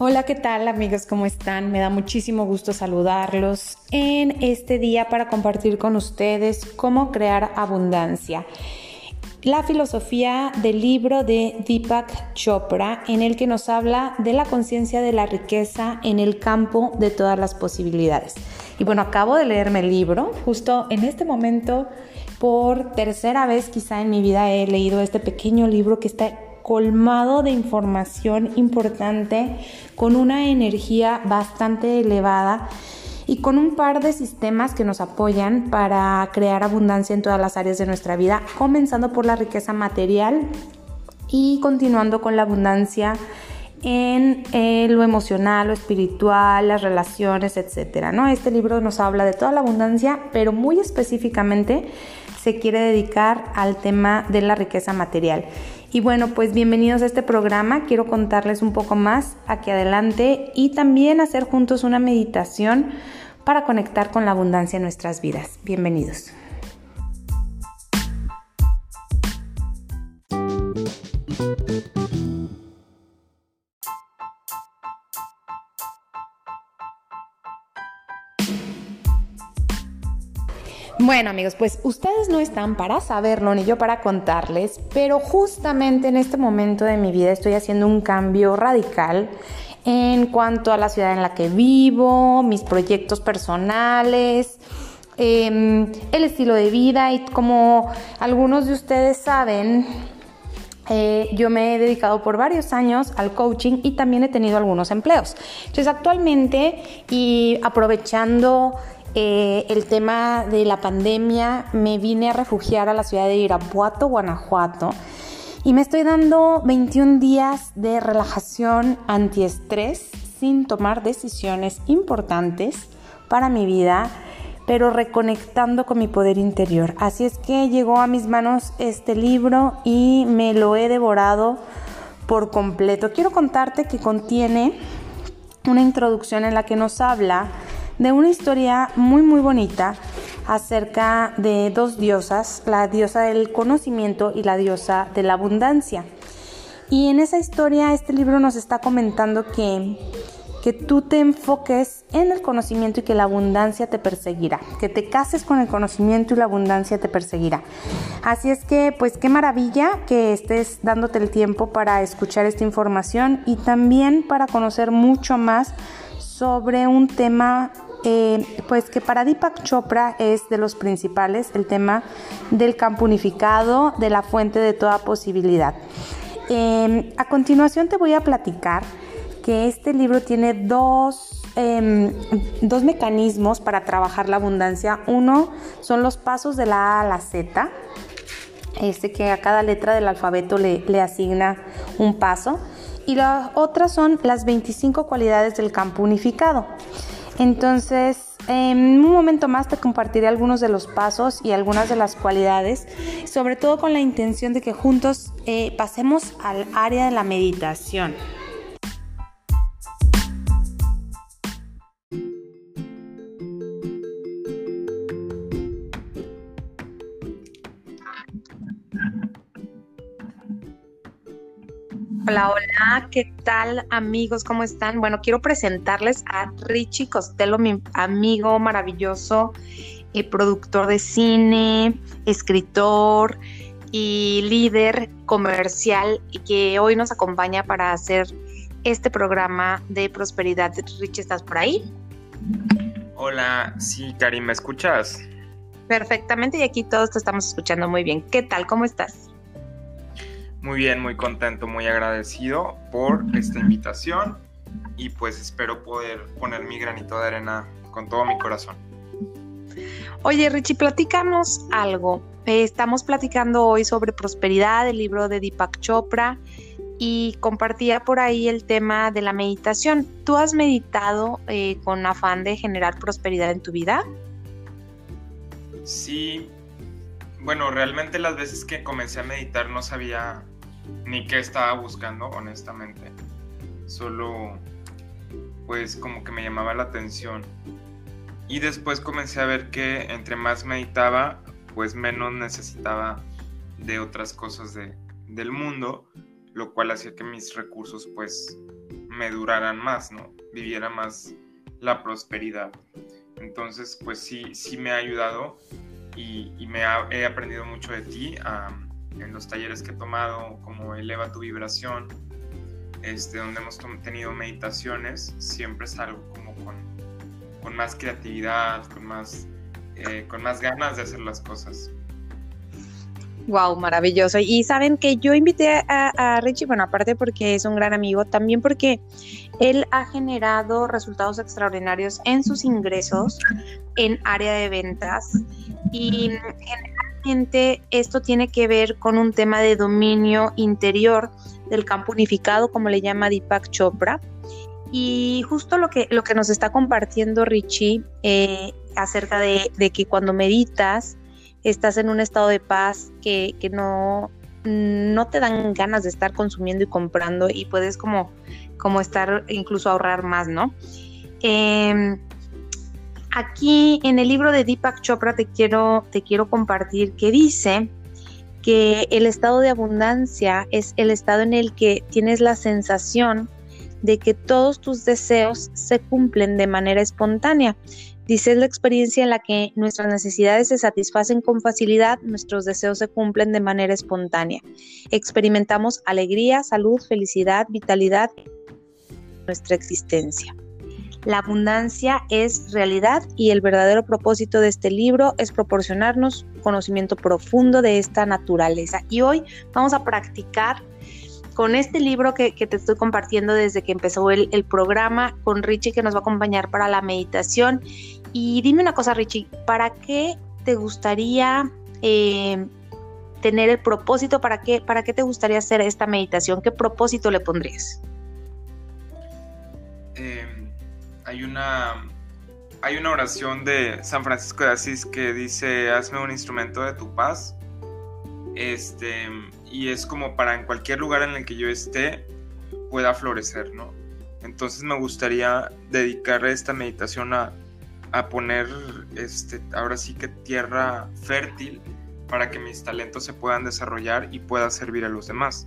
Hola, ¿qué tal amigos? ¿Cómo están? Me da muchísimo gusto saludarlos en este día para compartir con ustedes cómo crear abundancia. La filosofía del libro de Deepak Chopra en el que nos habla de la conciencia de la riqueza en el campo de todas las posibilidades. Y bueno, acabo de leerme el libro, justo en este momento, por tercera vez quizá en mi vida he leído este pequeño libro que está colmado de información importante, con una energía bastante elevada y con un par de sistemas que nos apoyan para crear abundancia en todas las áreas de nuestra vida, comenzando por la riqueza material y continuando con la abundancia en eh, lo emocional, lo espiritual, las relaciones, etcétera, ¿no? Este libro nos habla de toda la abundancia, pero muy específicamente se quiere dedicar al tema de la riqueza material. Y bueno, pues bienvenidos a este programa. Quiero contarles un poco más aquí adelante y también hacer juntos una meditación para conectar con la abundancia en nuestras vidas. Bienvenidos. Bueno amigos, pues ustedes no están para saberlo ni yo para contarles, pero justamente en este momento de mi vida estoy haciendo un cambio radical en cuanto a la ciudad en la que vivo, mis proyectos personales, em, el estilo de vida y como algunos de ustedes saben, eh, yo me he dedicado por varios años al coaching y también he tenido algunos empleos. Entonces actualmente y aprovechando eh, el tema de la pandemia, me vine a refugiar a la ciudad de Irapuato, Guanajuato, y me estoy dando 21 días de relajación antiestrés sin tomar decisiones importantes para mi vida, pero reconectando con mi poder interior. Así es que llegó a mis manos este libro y me lo he devorado por completo. Quiero contarte que contiene una introducción en la que nos habla de una historia muy muy bonita acerca de dos diosas, la diosa del conocimiento y la diosa de la abundancia. Y en esa historia este libro nos está comentando que, que tú te enfoques en el conocimiento y que la abundancia te perseguirá, que te cases con el conocimiento y la abundancia te perseguirá. Así es que pues qué maravilla que estés dándote el tiempo para escuchar esta información y también para conocer mucho más sobre un tema eh, pues que para Deepak Chopra es de los principales el tema del campo unificado, de la fuente de toda posibilidad. Em, a continuación te voy a platicar que este libro tiene dos, em, dos mecanismos para trabajar la abundancia. Uno son los pasos de la A a la Z, este que a cada letra del alfabeto le, le asigna un paso. Y la otra son las 25 cualidades del campo unificado. Entonces, en un momento más te compartiré algunos de los pasos y algunas de las cualidades, sobre todo con la intención de que juntos eh, pasemos al área de la meditación. Hola, hola, ¿qué tal amigos? ¿Cómo están? Bueno, quiero presentarles a Richie Costello, mi amigo maravilloso, eh, productor de cine, escritor y líder comercial y que hoy nos acompaña para hacer este programa de prosperidad. Richie, ¿estás por ahí? Hola, sí, Karim, ¿me escuchas? Perfectamente y aquí todos te estamos escuchando muy bien. ¿Qué tal? ¿Cómo estás? Muy bien, muy contento, muy agradecido por esta invitación y pues espero poder poner mi granito de arena con todo mi corazón. Oye, Richie, platícanos algo. Eh, estamos platicando hoy sobre prosperidad, el libro de Deepak Chopra, y compartía por ahí el tema de la meditación. ¿Tú has meditado eh, con afán de generar prosperidad en tu vida? Sí, bueno, realmente las veces que comencé a meditar no sabía ni qué estaba buscando, honestamente. Solo, pues como que me llamaba la atención. Y después comencé a ver que entre más meditaba, pues menos necesitaba de otras cosas de, del mundo, lo cual hacía que mis recursos pues me duraran más, ¿no? Viviera más la prosperidad. Entonces, pues sí, sí me ha ayudado y, me he aprendido mucho de ti en los talleres que he tomado, como eleva tu vibración, este, donde hemos tenido meditaciones, siempre salgo como con, con más creatividad, con más, eh, con más ganas de hacer las cosas. Wow, maravilloso. Y saben que yo invité a, Richie, bueno, aparte porque es un gran amigo, también porque él ha generado resultados extraordinarios en sus ingresos en área de ventas. Y generalmente esto tiene que ver con un tema de dominio interior del campo unificado, como le llama Deepak Chopra. Y justo lo que, lo que nos está compartiendo Richie eh, acerca de, de que cuando meditas, estás en un estado de paz que, no, no te dan ganas de estar consumiendo y comprando y puedes como, como estar, incluso ahorrar más, ¿no? Em, aquí en el libro de Deepak Chopra te quiero, te quiero compartir que dice que el estado de abundancia es el estado en el que tienes la sensación de que todos tus deseos se cumplen de manera espontánea. Dice es la experiencia en la que nuestras necesidades se satisfacen con facilidad, nuestros deseos se cumplen de manera espontánea. Experimentamos alegría, salud, felicidad, vitalidad en nuestra existencia. La abundancia es realidad y el verdadero propósito de este libro es proporcionarnos conocimiento profundo de esta naturaleza. Y hoy vamos a practicar con este libro que, te estoy compartiendo desde que empezó el, programa, con Richie que nos va a acompañar para la meditación y dime una cosa, Richie, ¿para qué te gustaría eh, tener el propósito? ¿Para qué, ¿Para qué te gustaría hacer esta meditación? ¿Qué propósito le pondrías? Hay una hay una oración de San Francisco de Asís que dice hazme un instrumento de tu paz este y es como para en cualquier lugar en el que yo esté pueda florecer no entonces me gustaría dedicar esta meditación a a poner este, ahora sí que tierra fértil para que mis talentos se puedan desarrollar y pueda servir a los demás.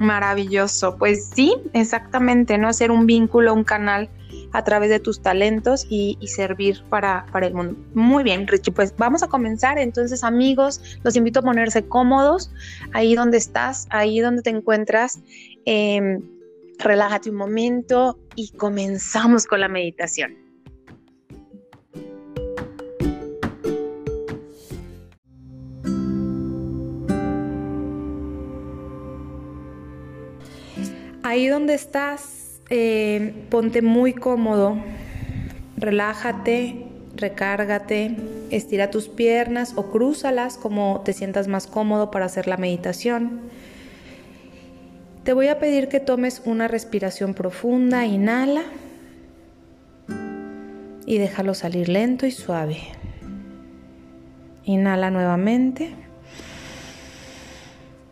Maravilloso, pues sí, exactamente, ¿no? Hacer un vínculo, un canal a través de tus talentos y, servir para, para, el mundo. Muy bien, Richie, pues vamos a comenzar. Entonces, amigos, los invito a ponerse cómodos ahí donde estás, ahí donde te encuentras. Em, relájate un momento y comenzamos con la meditación. Ahí donde estás, eh, ponte muy cómodo, relájate, recárgate, estira tus piernas o crúzalas como te sientas más cómodo para hacer la meditación. Te voy a pedir que tomes una respiración profunda, inhala y déjalo salir lento y suave. Inhala nuevamente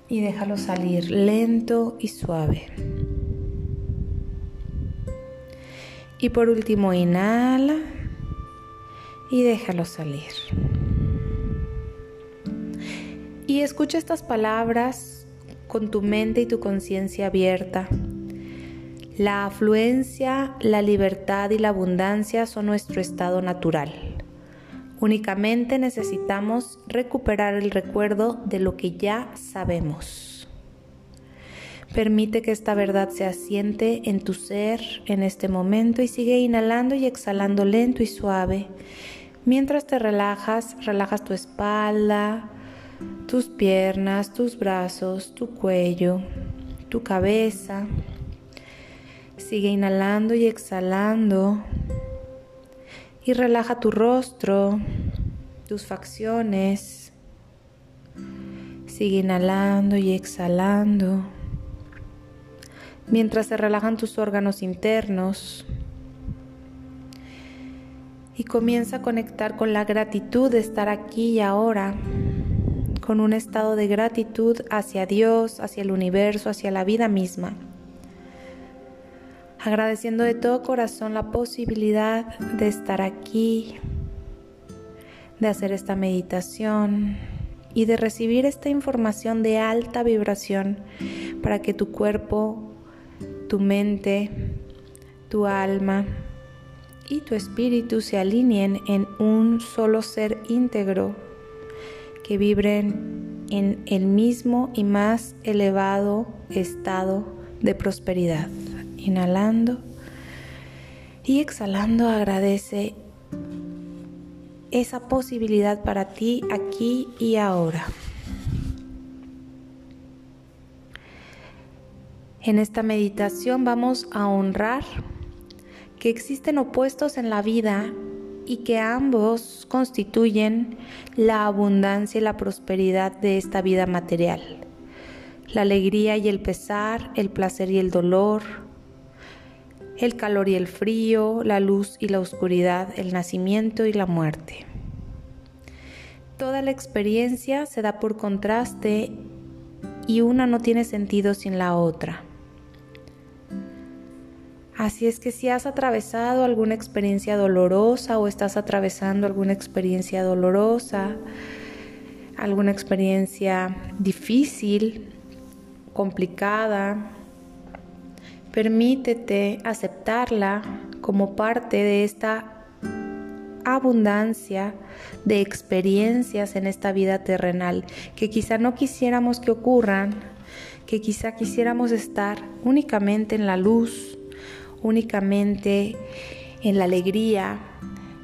y déjalo salir lento y suave. Y por último, inhala y déjalo salir. Y escucha estas palabras con tu mente y tu conciencia abierta. La afluencia, la libertad y la abundancia son nuestro estado natural. Únicamente necesitamos recuperar el recuerdo de lo que ya sabemos. Permite que esta verdad se asiente en tu ser en este momento y sigue inhalando y exhalando lento y suave. Mientras te relajas, relajas tu espalda, tus piernas, tus brazos, tu cuello, tu cabeza. Sigue inhalando y exhalando. Y relaja tu rostro, tus facciones. Sigue inhalando y exhalando. Mientras se relajan tus órganos internos. Y comienza a conectar con la gratitud de estar aquí y ahora con un estado de gratitud hacia Dios, hacia el universo, hacia la vida misma. Agradeciendo de todo corazón la posibilidad de estar aquí, de hacer esta meditación y de recibir esta información de alta vibración para que tu cuerpo tu mente, tu alma y tu espíritu se alineen en un solo ser íntegro, que vibren en el mismo y más elevado estado de prosperidad. Inhalando y exhalando agradece esa posibilidad para ti aquí y ahora. En esta meditación vamos a honrar que existen opuestos en la vida y que ambos constituyen la abundancia y la prosperidad de esta vida material. La alegría y el pesar, el placer y el dolor, el calor y el frío, la luz y la oscuridad, el nacimiento y la muerte. Toda la experiencia se da por contraste y una no tiene sentido sin la otra. Así es que si has atravesado alguna experiencia dolorosa o estás atravesando alguna experiencia dolorosa, alguna experiencia difícil, complicada, permítete aceptarla como parte de esta abundancia de experiencias en esta vida terrenal que quizá no quisiéramos que ocurran, que quizá quisiéramos estar únicamente en la luz, únicamente en la alegría,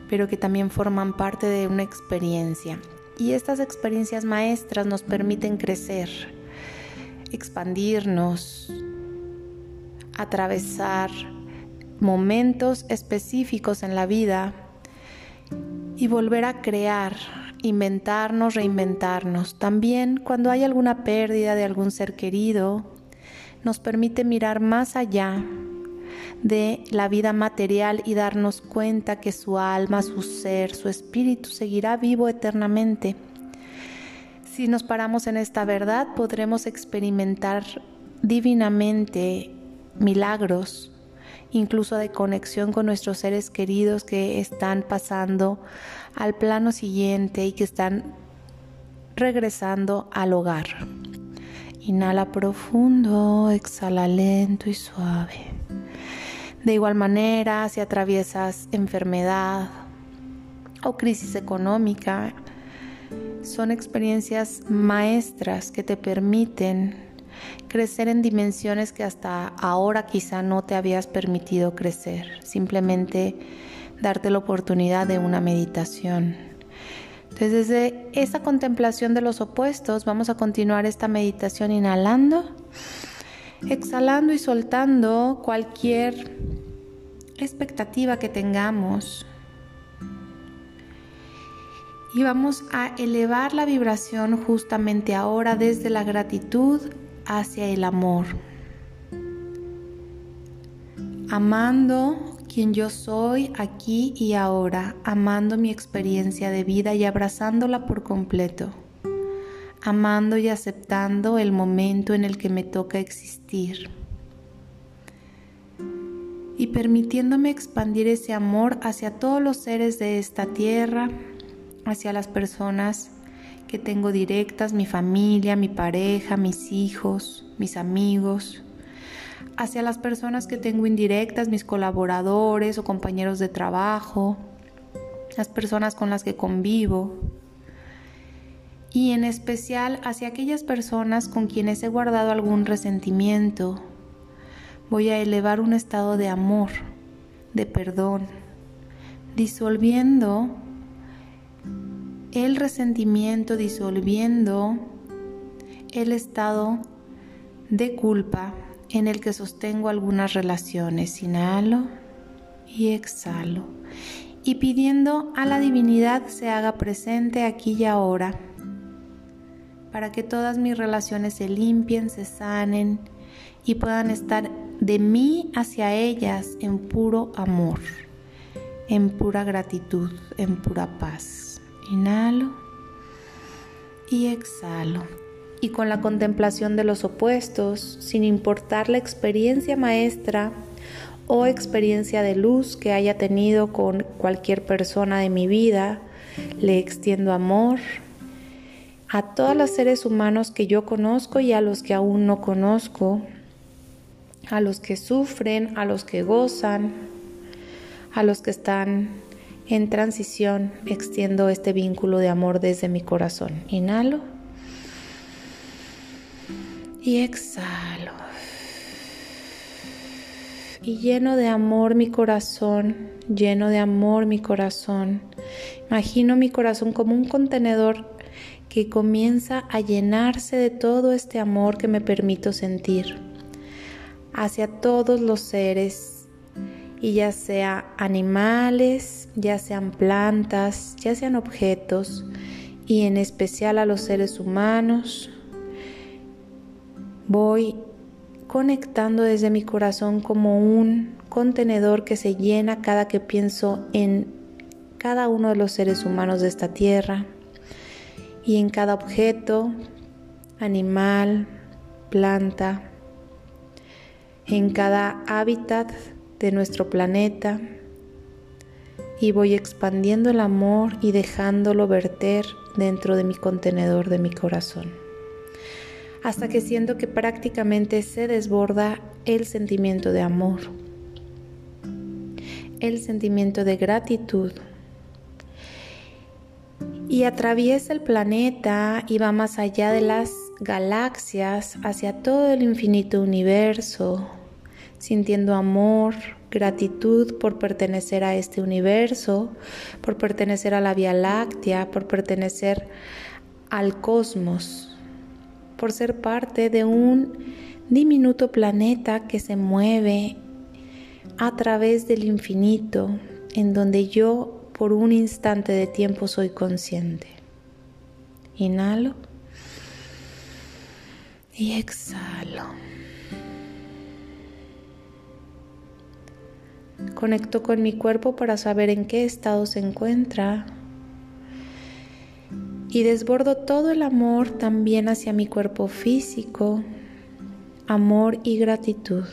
pero que también forman parte de una experiencia. Y estas experiencias maestras nos permiten crecer, expandirnos, atravesar momentos específicos en la vida y volver a crear, inventarnos, reinventarnos. También cuando hay alguna pérdida de algún ser querido, nos permite mirar más allá de la vida material y darnos cuenta que su alma, su ser, su espíritu seguirá vivo eternamente. Si nos paramos en esta verdad, podremos experimentar divinamente milagros, incluso de conexión con nuestros seres queridos que están pasando al plano siguiente y que están regresando al hogar. Inhala profundo, exhala lento y suave. De igual manera, si atraviesas enfermedad o crisis económica, son experiencias maestras que te permiten crecer en dimensiones que hasta ahora quizá no te habías permitido crecer. Simplemente darte la oportunidad de una meditación. Entonces, desde esa contemplación de los opuestos, vamos a continuar esta meditación inhalando, exhalando y soltando cualquier expectativa que tengamos. Y vamos a elevar la vibración justamente ahora desde la gratitud hacia el amor. Amando quien yo soy aquí y ahora, amando mi experiencia de vida y abrazándola por completo, amando y aceptando el momento en el que me toca existir y permitiéndome expandir ese amor hacia todos los seres de esta tierra, hacia las personas que tengo directas, mi familia, mi pareja, mis hijos, mis amigos, hacia las personas que tengo indirectas, mis colaboradores o compañeros de trabajo, las personas con las que convivo, y en especial hacia aquellas personas con quienes he guardado algún resentimiento, voy a elevar un estado de amor, de perdón, disolviendo el resentimiento, disolviendo el estado de culpa en el que sostengo algunas relaciones. Inhalo y exhalo. Y pidiendo a la divinidad se haga presente aquí y ahora, para que todas mis relaciones se limpien, se sanen y puedan estar de mí hacia ellas en puro amor, en pura gratitud, en pura paz. Inhalo y exhalo. Y con la contemplación de los opuestos, sin importar la experiencia maestra o experiencia de luz que haya tenido con cualquier persona de mi vida, le extiendo amor a todos los seres humanos que yo conozco y a los que aún no conozco, a los que sufren, a los que gozan, a los que están en transición, extiendo este vínculo de amor desde mi corazón. Inhalo y exhalo. Y lleno de amor mi corazón, lleno de amor mi corazón. Imagino mi corazón como un contenedor que comienza a llenarse de todo este amor que me permito sentir hacia todos los seres, y ya sea animales, ya sean plantas, ya sean objetos, y en especial a los seres humanos, voy conectando desde mi corazón como un contenedor que se llena cada que pienso en cada uno de los seres humanos de esta tierra y en cada objeto, animal, planta, en cada hábitat de nuestro planeta y voy expandiendo el amor y dejándolo verter dentro de mi contenedor de mi corazón. Hasta que siento que prácticamente se desborda el sentimiento de amor, el sentimiento de gratitud y atraviesa el planeta y va más allá de las galaxias hacia todo el infinito universo, sintiendo amor, gratitud por pertenecer a este universo, por pertenecer a la Vía Láctea, por pertenecer al cosmos, por ser parte de un diminuto planeta que se mueve a través del infinito, en donde yo por un instante de tiempo soy consciente. Inhalo y exhalo. Conecto con mi cuerpo para saber en qué estado se encuentra. Y desbordo todo el amor también hacia mi cuerpo físico, amor y gratitud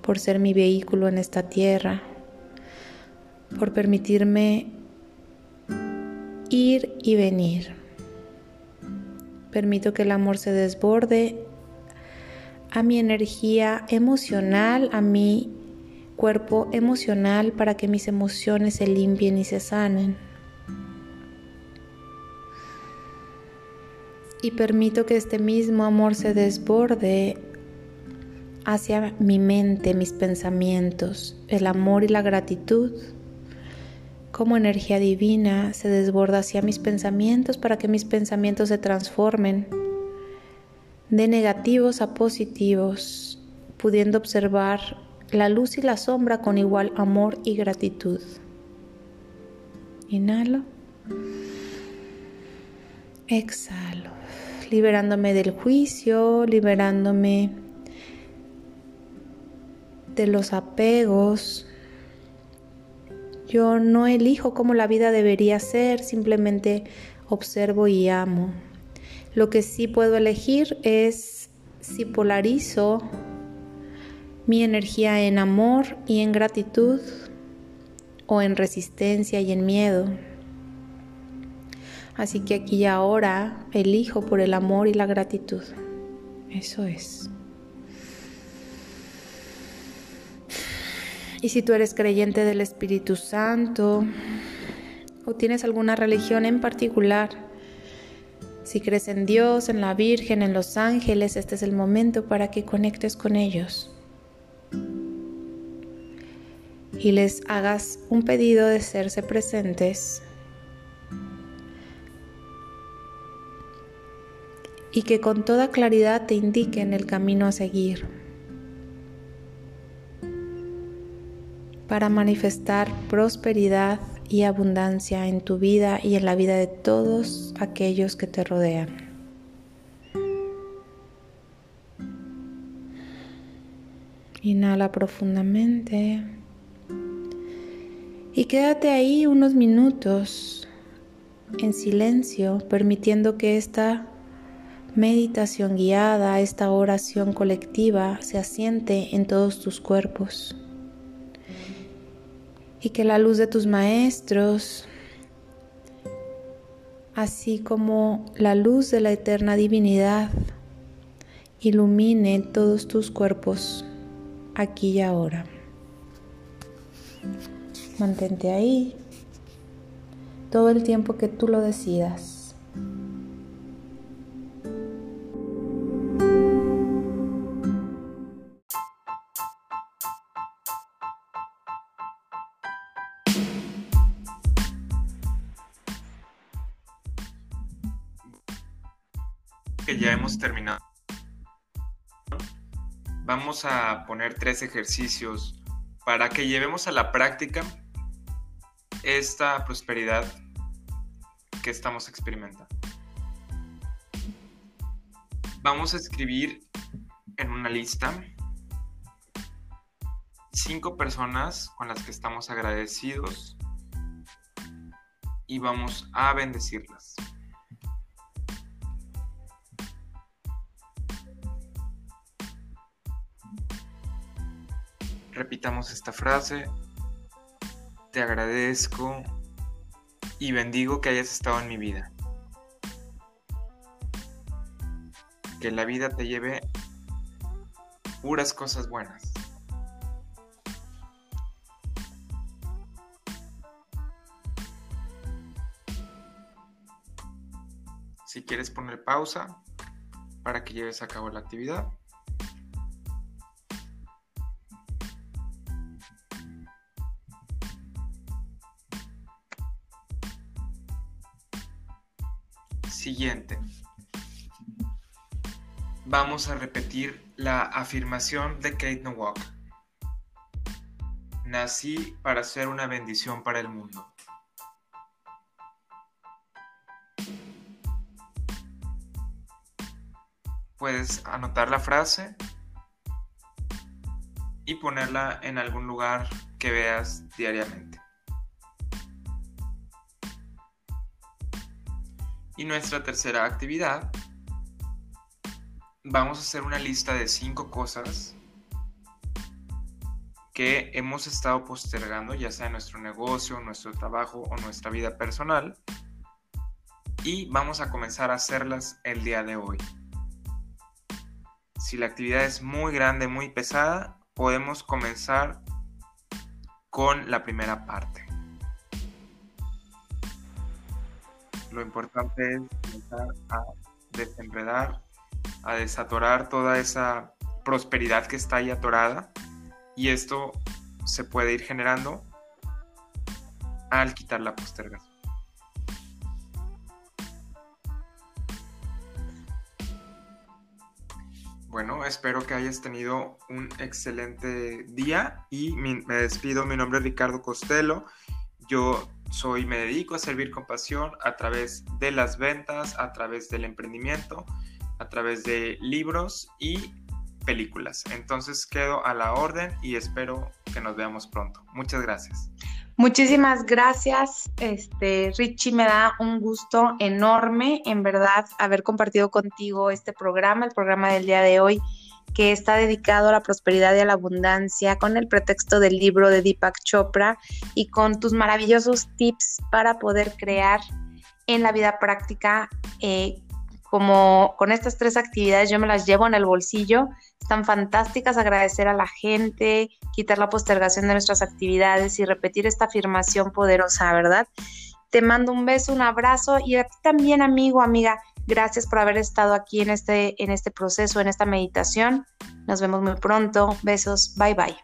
por ser mi vehículo en esta tierra por permitirme ir y venir. Permito que el amor se desborde a mi energía emocional, a mi cuerpo emocional para que mis emociones se limpien y se sanen. Y permito que este mismo amor se desborde hacia mi mente, mis pensamientos, el amor y la gratitud como energía divina se desborda hacia mis pensamientos para que mis pensamientos se transformen de negativos a positivos, pudiendo observar la luz y la sombra con igual amor y gratitud. Inhalo. Exhalo, liberándome del juicio, liberándome de los apegos, yo no elijo cómo la vida debería ser, simplemente observo y amo. Lo que sí puedo elegir es si polarizo mi energía en amor y en gratitud o en resistencia y en miedo. Así que aquí y ahora elijo por el amor y la gratitud. Eso es. Y si tú eres creyente del Espíritu Santo o tienes alguna religión en particular, si crees en Dios, en la Virgen, en los ángeles, este es el momento para que conectes con ellos y les hagas un pedido de serse presentes y que con toda claridad te indiquen el camino a seguir. Para manifestar prosperidad y abundancia en tu vida y en la vida de todos aquellos que te rodean. Inhala profundamente y quédate ahí unos minutos en silencio, permitiendo que esta meditación guiada, esta oración colectiva se asiente en todos tus cuerpos y que la luz de tus maestros, así como la luz de la eterna divinidad, ilumine todos tus cuerpos aquí y ahora. Mantente ahí todo el tiempo que tú lo decidas. Que ya hemos terminado. Vamos a poner tres ejercicios para que llevemos a la práctica esta prosperidad que estamos experimentando. Vamos a escribir en una lista cinco personas con las que estamos agradecidos y vamos a bendecirlas. Esta frase. Te agradezco y bendigo que hayas estado en mi vida. Que la vida te lleve puras cosas buenas. Si quieres poner pausa para que lleves a cabo la actividad. Vamos a repetir la afirmación de Kate Nowak. Nací para ser una bendición para el mundo. Puedes anotar la frase y ponerla en algún lugar que veas diariamente. Y nuestra tercera actividad, vamos a hacer una lista de cinco cosas que hemos estado postergando, ya sea nuestro negocio, nuestro trabajo o nuestra vida personal. Y vamos a comenzar a hacerlas el día de hoy. Si la actividad es muy grande, muy pesada, podemos comenzar con la primera parte. Lo importante es comenzar a desenredar, a desatorar toda esa prosperidad que está ahí atorada. Y esto se puede ir generando al quitar la postergación. Bueno, espero que hayas tenido un excelente día y me despido. Mi nombre es Ricardo Costello. Yo soy, me dedico a servir con pasión a través de las ventas, a través del emprendimiento, a través de libros y películas. Entonces quedo a la orden y espero que nos veamos pronto. Muchas gracias. Muchísimas gracias, este Richie, me da un gusto enorme, en verdad, haber compartido contigo este programa, el programa del día de hoy que está dedicado a la prosperidad y a la abundancia con el pretexto del libro de Deepak Chopra y con tus maravillosos tips para poder crear en la vida práctica. Eh, como con estas tres actividades yo me las llevo en el bolsillo, están fantásticas, agradecer a la gente, quitar la postergación de nuestras actividades y repetir esta afirmación poderosa, ¿verdad? Te mando un beso, un abrazo y a ti también, amigo, amiga Gracias por haber estado aquí en este, en este proceso, en esta meditación. Nos vemos muy pronto. Besos. Bye bye.